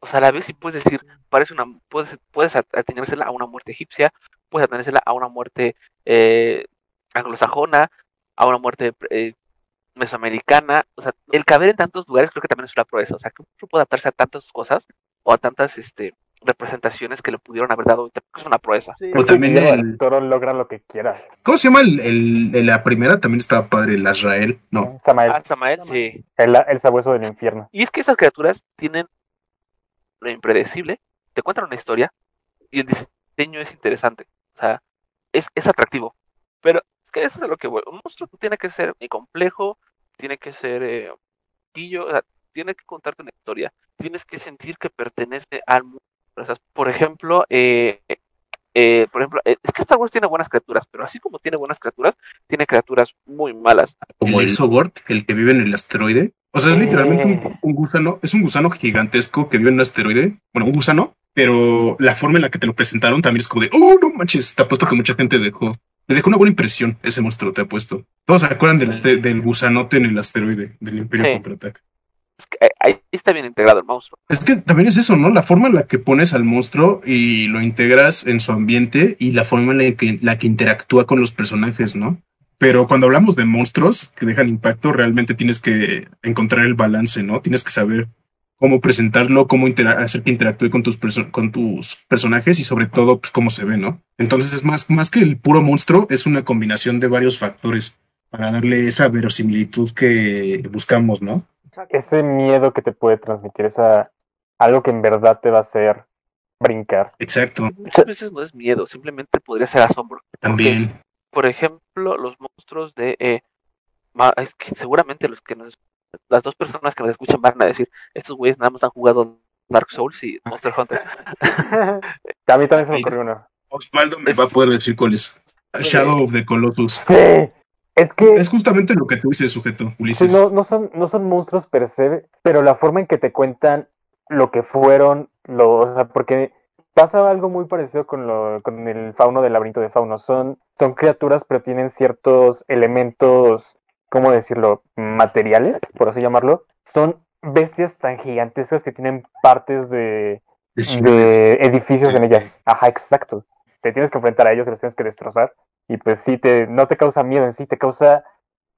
O sea, la ves y puedes decir, parece una, puedes, puedes at- atenérsela a una muerte egipcia, puedes atenérsela a una muerte eh, anglosajona, a una muerte eh, mesoamericana. O sea, el caber en tantos lugares creo que también es una proeza. O sea, que uno puede adaptarse a tantas cosas o a tantas este, representaciones que le pudieron haber dado. Es una proeza. sí, O también el- Toro logra lo que quiera. ¿Cómo se llama el, el- el- la primera? También estaba padre, el Azrael. No. Samael, Ah, Samael, sí. el, el sabueso del infierno. Y es que esas criaturas tienen lo impredecible, te cuentan una historia y el diseño es interesante. O sea, es, es atractivo. Pero es que eso es lo que voy. Un monstruo tiene que ser ni complejo, tiene que ser eh, o sea, tiene que contarte una historia. Tienes que sentir que pertenece al mundo. O sea, por ejemplo, eh, eh, por ejemplo, eh, es que Star Wars tiene buenas criaturas, pero así como tiene buenas criaturas, tiene criaturas muy malas. Como el Exogort, el que vive en el asteroide. O sea, es literalmente Eh. un, un gusano, es un gusano gigantesco que vive en un asteroide. Bueno, un gusano, pero la forma en la que te lo presentaron también es como de, oh, no manches, te apuesto que mucha gente dejó. Le dejó una buena impresión ese monstruo, te apuesto. Todos se acuerdan del, Sí. este- del gusanote en el asteroide, del Imperio Sí. Contraataca. Que ahí- está bien integrado el monstruo. Es que también es eso, ¿no? La forma en la que pones al monstruo y lo integras en su ambiente y la forma en la que, la que interactúa con los personajes, ¿no? Pero cuando hablamos de monstruos que dejan impacto, realmente tienes que encontrar el balance, ¿no? Tienes que saber cómo presentarlo, cómo hacer que interactúe con tus, con tus personajes y sobre todo, pues, cómo se ve, ¿no? Entonces es más, más que el puro monstruo, es una combinación de varios factores para darle esa verosimilitud que buscamos, ¿no? Ese miedo que te puede transmitir, esa algo que en verdad te va a hacer brincar. Exacto, Muchas veces no es miedo, simplemente podría ser asombro. también. Por ejemplo, los monstruos de... eh, ma- es que seguramente los que nos... Las dos personas que nos escuchan van a decir, estos güeyes nada más han jugado Dark Souls y Monster Hunter. A mí también se me ocurrió uno. Osvaldo me Es- va a poder decir cuál es. Shadow of the Colossus. Sí, es que Es justamente lo que tú dices, sujeto, sí, Ulises. no, no, son, no son monstruos per se, pero la forma en que te cuentan lo que fueron, lo, o sea, porque pasa algo muy parecido con, lo, con el fauno del laberinto de fauno. Son, son criaturas, pero tienen ciertos elementos, ¿cómo decirlo? Materiales, por así llamarlo. Son bestias tan gigantescas que tienen partes de, De edificios Sí. en ellas. Ajá, exacto. Te tienes que enfrentar a ellos y los tienes que destrozar. Y pues sí, te, no te causa miedo en sí, te causa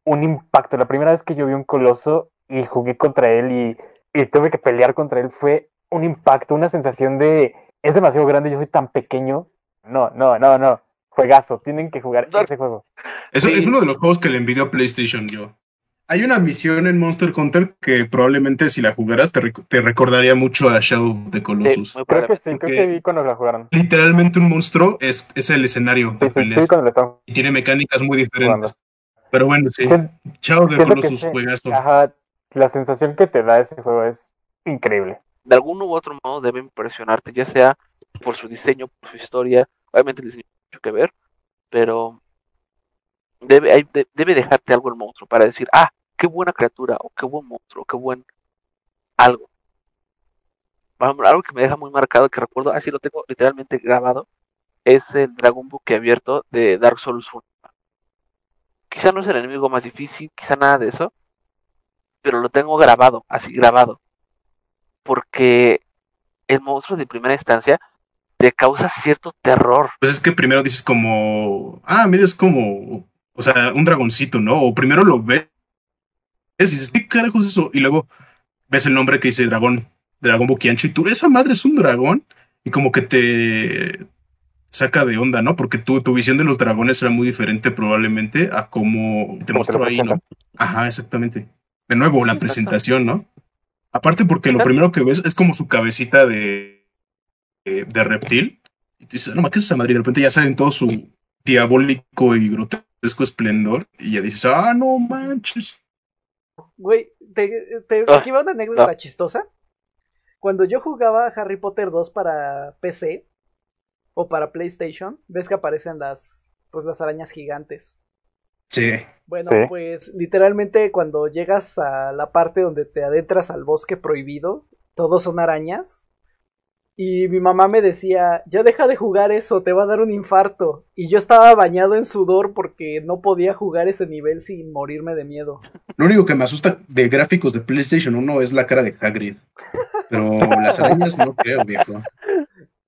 un impacto. La primera vez que yo vi un coloso y jugué contra él y, y tuve que pelear contra él fue un impacto, una sensación de es demasiado grande, yo soy tan pequeño. No, no, no, no. Juegazo, tienen que jugar Dark- ese juego. Eso Sí. es uno de los juegos que le envidio a PlayStation yo. Hay una misión en Monster Hunter que probablemente si la jugaras te, rec- te recordaría mucho a Shadow of the Colossus. Creo que sí, creo que vi cuando la jugaron. Literalmente un monstruo es, es el escenario Sí, de sí, peleas y tiene mecánicas muy jugando. diferentes. Pero bueno, sí. Shadow of the Colossus sí. juegazo. Ajá, la sensación que te da ese juego es increíble. De algún u otro modo debe impresionarte, ya sea por su diseño, por su historia. Obviamente el diseño mucho que ver, pero debe, debe dejarte algo el monstruo para decir, ah, qué buena criatura, o qué buen monstruo, qué buen algo. Algo que me deja muy marcado, que recuerdo, así lo tengo literalmente grabado, es el Dragon Book abierto de Dark Souls 1. Quizá no es el enemigo más difícil, quizá nada de eso, pero lo tengo grabado, así grabado. Porque el monstruo de primera instancia te causa cierto terror. Pues es que primero dices como, ah, mira, es como, o sea, un dragoncito, ¿no? O primero lo ves y dices, ¿qué carajos es eso? Y luego ves el nombre que dice dragón, dragón boquiancho, y tú, esa madre es un dragón, y como que te saca de onda, ¿no? Porque tú, tu visión de los dragones era muy diferente probablemente a cómo te mostró ahí, ¿no? Ajá, exactamente. De nuevo, la presentación, ¿no? Aparte porque lo primero que ves es como su cabecita de, de, de reptil. Y tú dices, no, ¿qué es esa madre? Y de repente ya sale en todo su diabólico y grotesco esplendor. Y ya dices, ah, no manches. Güey, te, te, Ah, aquí va una anécdota chistosa. Cuando yo jugaba Harry Potter 2 para PC o para PlayStation, ves que aparecen las, pues, las arañas gigantes. Sí. Bueno, Sí. pues literalmente cuando llegas a la parte donde te adentras al bosque prohibido, todos son arañas. Y mi mamá me decía, ya deja de jugar eso, te va a dar un infarto. Y yo estaba bañado en sudor porque no podía jugar ese nivel sin morirme de miedo. Lo único que me asusta de gráficos de PlayStation 1 es la cara de Hagrid. Pero las arañas no creo, viejo.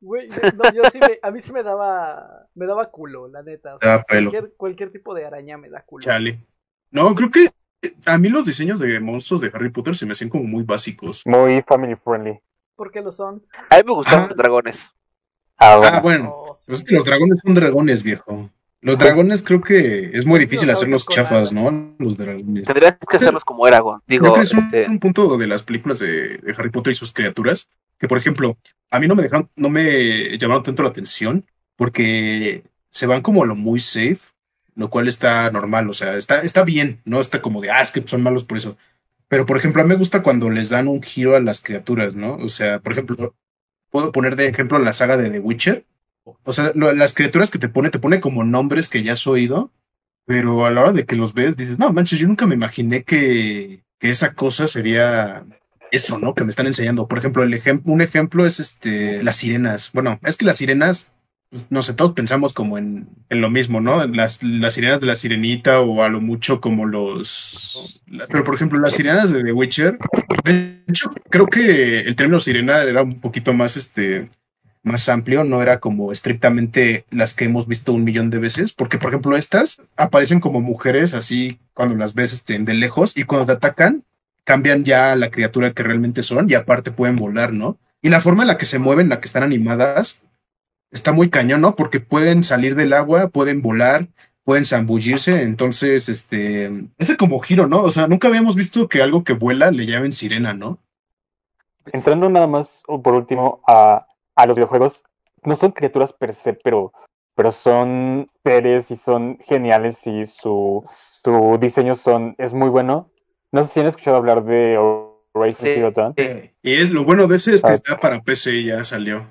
Güey, no, yo sí me, a mí sí me daba, me daba culo, la neta. o sea, da pelo. cualquier, cualquier tipo de araña me da culo. Chale. No, creo que a mí los diseños de monstruos de Harry Potter se me hacen como muy básicos. Muy family friendly. Porque lo son. A mí me gustaban Ah. los dragones. Ah, Ah, bueno. bueno. Oh, sí. Pues es que los dragones son dragones, viejo. Los dragones creo que es muy difícil hacerlos chafas. ¿no? Los dragones. Tendrías que hacerlos como Eragon. Creo Digo, que es un, este, un punto de las películas de, de Harry Potter y sus criaturas, que por ejemplo, a mí no me dejaron, no me llamaron tanto la atención, porque se van como a lo muy safe, lo cual está normal, o sea, está, está bien, no está como de, ah, es que son malos por eso. Pero, por ejemplo, a mí me gusta cuando les dan un giro a las criaturas, ¿no? O sea, por ejemplo, puedo poner de ejemplo la saga de The Witcher. O sea, las criaturas que te pone, te pone como nombres que ya has oído, pero a la hora de que los ves, dices, no, manches, yo nunca me imaginé que, que esa cosa sería eso, ¿no? Que me están enseñando. Por ejemplo, el ejem- un ejemplo es este, las sirenas. Bueno, es que las sirenas, pues, no sé, todos pensamos como en, en lo mismo, ¿no? Las, las sirenas de la sirenita o a lo mucho como los... pero, por ejemplo, las sirenas de The Witcher, de hecho, creo que el término sirena era un poquito más, este, más amplio, no era como estrictamente las que hemos visto un millón de veces, porque por ejemplo estas aparecen como mujeres así cuando las ves este, de lejos y cuando te atacan cambian ya la criatura que realmente son y aparte pueden volar, ¿no? Y la forma en la que se mueven, en la que están animadas, está muy cañón, ¿no? Porque pueden salir del agua, pueden volar, pueden zambullirse, entonces, este, ese como giro, ¿no? O sea, nunca habíamos visto que algo que vuela le llamen sirena, ¿no? Entrando nada más, o por último, a, a los videojuegos, no son criaturas per se, pero, pero son seres y son geniales y su, su diseño son, es muy bueno. No sé si han escuchado hablar de Horizon Sí. Zero Dawn. Y es lo bueno de ese es que Ah. está para PC y ya salió.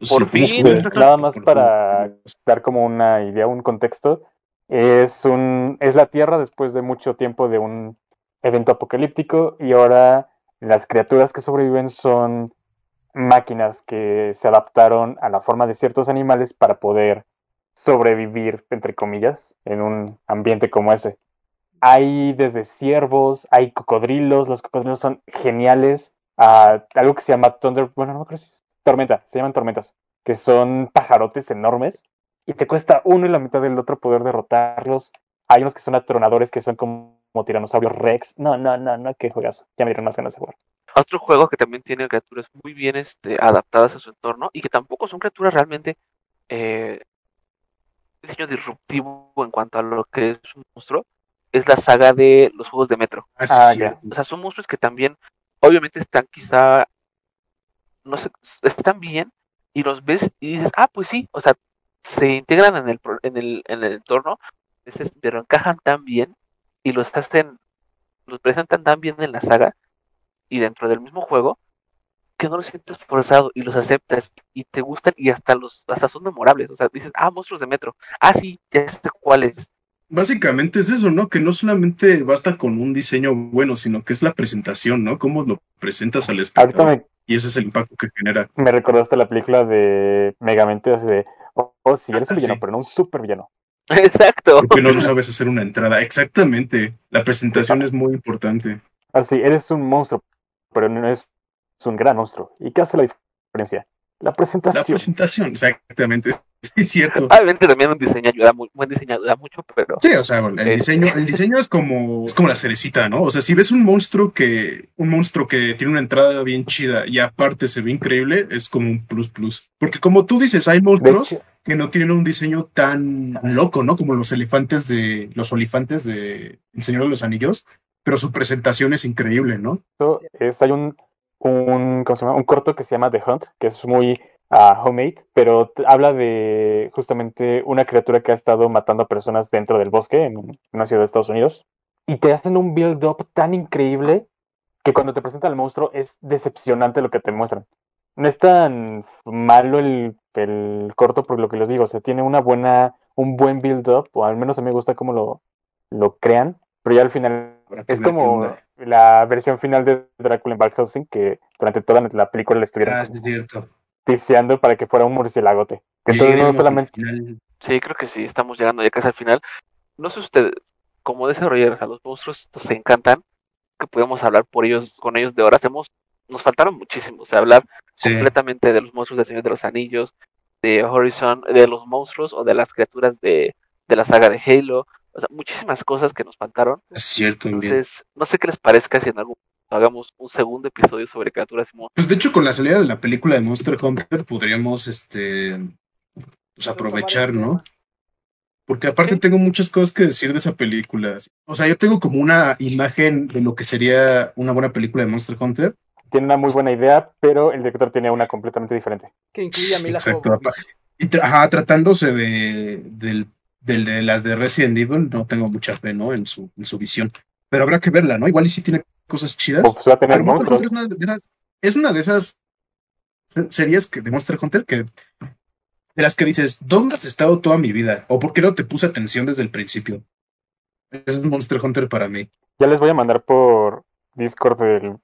Entonces, Por podemos fin. Nada más para dar como una idea, un contexto. Es un es la Tierra después de mucho tiempo de un evento apocalíptico y ahora las criaturas que sobreviven son máquinas que se adaptaron a la forma de ciertos animales para poder sobrevivir, entre comillas, en un ambiente como ese. Hay desde ciervos, hay cocodrilos, los cocodrilos son geniales. Ah, algo que se llama Thunder, bueno, no creo si tormenta, se llaman tormentas, que son pajarotes enormes y te cuesta uno y la mitad del otro poder derrotarlos. Hay unos que son atronadores que son como, como tiranosaurios rex. No, no, no, no, qué juegazo. Ya me dieron más ganas de jugar. Otro juego que también tiene criaturas muy bien este, adaptadas a su entorno y que tampoco son criaturas realmente eh, diseño disruptivo en cuanto a lo que es un monstruo es la saga de los juegos de Metro. Ah, sí, Ah. O sea, son monstruos que también, obviamente, están quizá, no sé, están bien y los ves y dices, ah, pues sí, o sea, se integran en el, en el, en el entorno, pero encajan tan bien y los hacen, los presentan tan bien en la saga y dentro del mismo juego que no lo sientes forzado y los aceptas y te gustan y hasta los hasta son memorables. O sea, dices, ah, monstruos de metro. Ah, sí, ya sé cuáles. Básicamente es eso, ¿no? Que no solamente basta con un diseño bueno, sino que es la presentación, ¿no? Cómo lo presentas al espectador. me, Y ese es el impacto que genera. me recordaste la película de Megamente, de, oh, oh, sí, eres un Ah, villano, sí. pero no un super villano. Exacto. Porque no sabes hacer una entrada. Exactamente. La presentación es muy importante. Así, eres un monstruo, pero no es un gran monstruo. ¿Y qué hace la diferencia? La La presentación. presentación, exactamente. Sí, cierto. Obviamente también un diseño ayuda muy, buen diseño ayuda mucho, pero Sí, o sea, el Eh. diseño, el diseño es como, es como la cerecita, ¿no? O sea, si ves un monstruo que, un monstruo que tiene una entrada bien chida y aparte se ve increíble, es como un plus plus. Porque como tú dices, hay monstruos que no tienen un diseño tan loco, ¿no? Como los elefantes de, los olifantes de El Señor de los Anillos, pero su presentación es increíble, ¿no? esto es, hay un, un, ¿cómo se llama? un corto que se llama The Hunt, que es muy ah, homemade, pero habla de justamente una criatura que ha estado matando a personas dentro del bosque en una ciudad de Estados Unidos. Y te hacen un build-up tan increíble que cuando te presentan al monstruo es decepcionante lo que te muestran. No es tan malo el, el corto por lo que les digo, o sea, tiene una buena, un buen build-up, o al menos a mí me gusta cómo lo, lo crean, pero ya al final es como la versión final de Drácula en Van Helsing, que durante toda la película le estuvieron Ah, sí, es cierto. tiseando para que fuera un murciélagote. Que entonces no solamente... sí, creo que sí, estamos llegando ya casi al final. No sé ustedes, como desarrolladores, a los monstruos estos se encantan, que podemos hablar por ellos, con ellos de horas. Hemos, nos faltaron muchísimos, de hablar Sí. completamente de los monstruos del Señor de los Anillos, de Horizon, de los monstruos o de las criaturas de, de la saga de Halo. O sea, muchísimas cosas que nos faltaron. Es cierto, bien. Entonces, no sé qué les parezca si en algún momento hagamos un segundo episodio sobre criaturas y monstruos. Pues de hecho, con la salida de la película de Monster Hunter podríamos este pues aprovechar, ¿no? Porque aparte Sí. tengo muchas cosas que decir de esa película. O sea, yo tengo como una imagen de lo que sería una buena película de Monster Hunter. Tiene una muy buena idea, pero el director tiene una completamente diferente. Que incluye a Mila Exacto. Y tra- ajá, tratándose de, del, del- de las de Resident Evil, no tengo mucha fe, ¿no? En su, en su visión. Pero habrá que verla, ¿no? Igual y sí tiene cosas chidas. O pues va a A tener monstruos. es una de esas, es una de esas se- series que, de Monster Hunter que de las que dices, ¿dónde has estado toda mi vida? ¿O por qué no te puse atención desde el principio? Es un Monster Hunter para mí. Ya les voy a mandar por Discord el,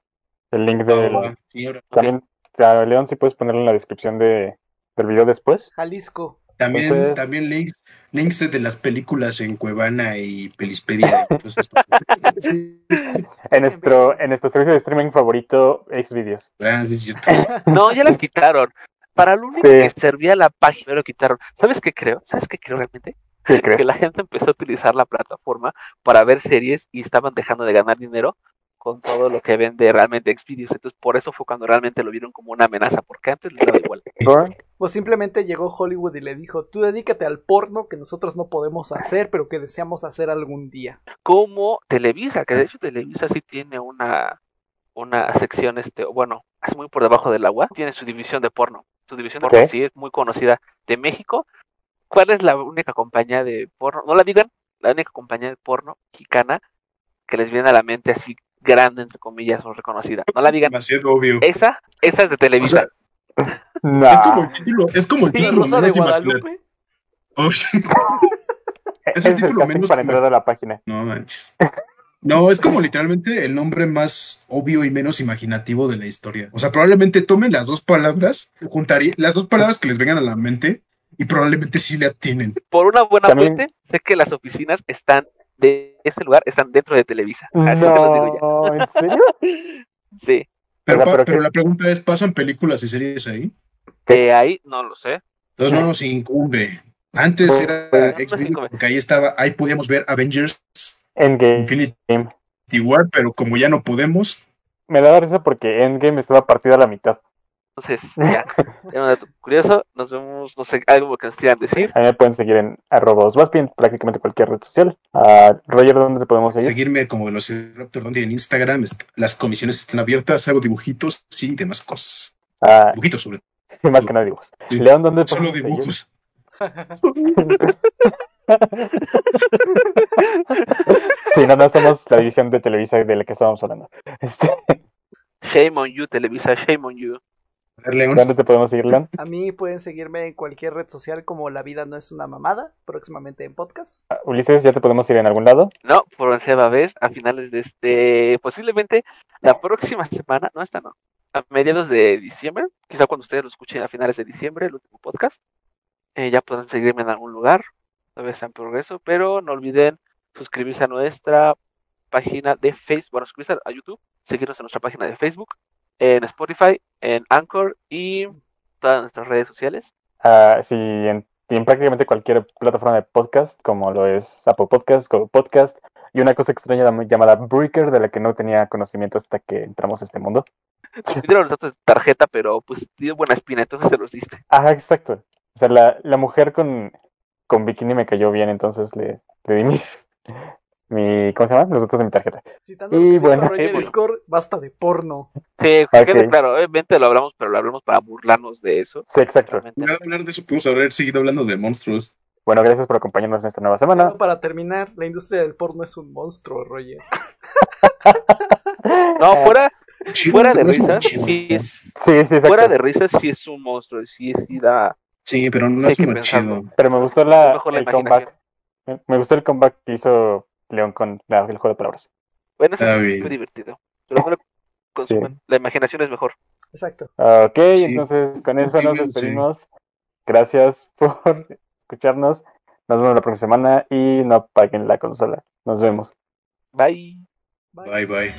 el link del... Ah, sí, También, sea, León, si puedes ponerlo en la descripción de, del video después. Jalisco. También, Entonces- también links, links de las películas en Cuevana y Pelispedia. Entonces, sí, En nuestro, en nuestro servicio de streaming favorito, Xvideos. ah, sí. No, ya las quitaron. Para lo único Sí. que servía la página lo quitaron. ¿Sabes qué creo? ¿Sabes qué creo realmente? ¿Qué crees? Que la gente empezó a utilizar la plataforma para ver series y estaban dejando de ganar dinero con todo lo que vende realmente Xvideos. Entonces, por eso fue cuando realmente lo vieron como una amenaza, porque antes les daba igual. O simplemente llegó Hollywood y le dijo, tú dedícate al porno que nosotros no podemos hacer, pero que deseamos hacer algún día. Como Televisa, que de hecho Televisa sí tiene una, una sección, este, bueno, es muy por debajo del agua, tiene su división de porno. Su división de porno sí es muy conocida de México. ¿Cuál es la única compañía de porno? No la digan, la única compañía de porno mexicana que les viene a la mente así grande, entre comillas, o reconocida. No la digan. Demasiado obvio. Esa, esa es de O Televisa. sea, No. es como el título, es como el ¿La título Rosa de. Guadalupe? Es el título menos para entrar a la página. No manches. No, es como literalmente el nombre más obvio y menos imaginativo de la historia. O sea, probablemente tomen las dos palabras, juntaría las dos palabras que les vengan a la mente y probablemente sí le atienen. Por una buena También- fuente, sé que las oficinas están de ese lugar, están dentro de Televisa. Así es que los digo No, ¿en serio? ya. Sí. Pero, pa- pero la pregunta es, ¿pasan películas y series ahí? De ahí, no lo sé. Entonces no nos incumbe. Antes No, era no porque ahí estaba, ahí podíamos ver Avengers Endgame. Infinity War, pero como ya no podemos, Me da risa porque Endgame estaba partida a la mitad. Entonces, ya. Era un dato curioso. Nos vemos, no sé, algo que nos quieran decir. A mí me pueden seguir en arroba en prácticamente cualquier red social. A Roger, ¿dónde te podemos seguir? seguirme como Velociraptor donde en Instagram, las comisiones están abiertas, hago dibujitos y demás cosas. Ah, Dibujitos sobre sí, más que nada dibujos. Sí. León, ¿dónde te Solo podemos seguir? dibujos. Sí, no, no somos la división de Televisa de la que estábamos hablando. Este, Shame on you, Televisa, shame on you. ¿Dónde te podemos seguir, León? A mí pueden seguirme en cualquier red social como La Vida No es una mamada, próximamente en podcast. Ah, Ulises, ¿ya te podemos ir en algún lado? No, por onceava vez, a finales de este, posiblemente la próxima semana, no esta no, a mediados de diciembre, quizá cuando ustedes lo escuchen a finales de diciembre, el último podcast, eh, ya podrán seguirme en algún lugar, todavía está en progreso, pero no olviden suscribirse a nuestra página de Facebook, bueno, suscribirse a YouTube, seguirnos en nuestra página de Facebook, en Spotify, en Anchor y todas nuestras redes sociales. Ah, sí, en, en prácticamente cualquier plataforma de podcast, como lo es Apple Podcast, Google Podcast, y una cosa extraña llam- llamada Breaker, de la que no tenía conocimiento hasta que entramos a este mundo. Dieron los datos de tarjeta, pero pues tiene buena espina, entonces se los diste. Ajá, exacto. O sea, la, la mujer con, con bikini me cayó bien, entonces le, le di mis, mi, ¿cómo se llama? Los datos de mi tarjeta. Citando Y bueno. Roger Sí, bueno. Score, basta de porno. Sí, claro, obviamente lo hablamos, pero lo hablamos para burlarnos de eso. Sí, exacto. De hablar de eso, pudimos haber seguido hablando de monstruos. Bueno, gracias por acompañarnos en esta nueva semana. Solo para terminar, la industria del porno es un monstruo, Roger. No, fuera, Chido, fuera de risas, sí es, Sí, sí, exacto. fuera de risas sí es un monstruo, sí, sí da, Sí, pero no Sí, es que muy chido. Pero me gustó la, el comeback. me gustó el comeback que hizo León con la, el juego de palabras. Bueno, eso ah, es muy divertido. La imaginación es mejor. Exacto. Ok, entonces con eso nos despedimos. Gracias por escucharnos. Nos vemos la próxima semana y no apaguen la consola. Nos vemos. Bye, bye. bye.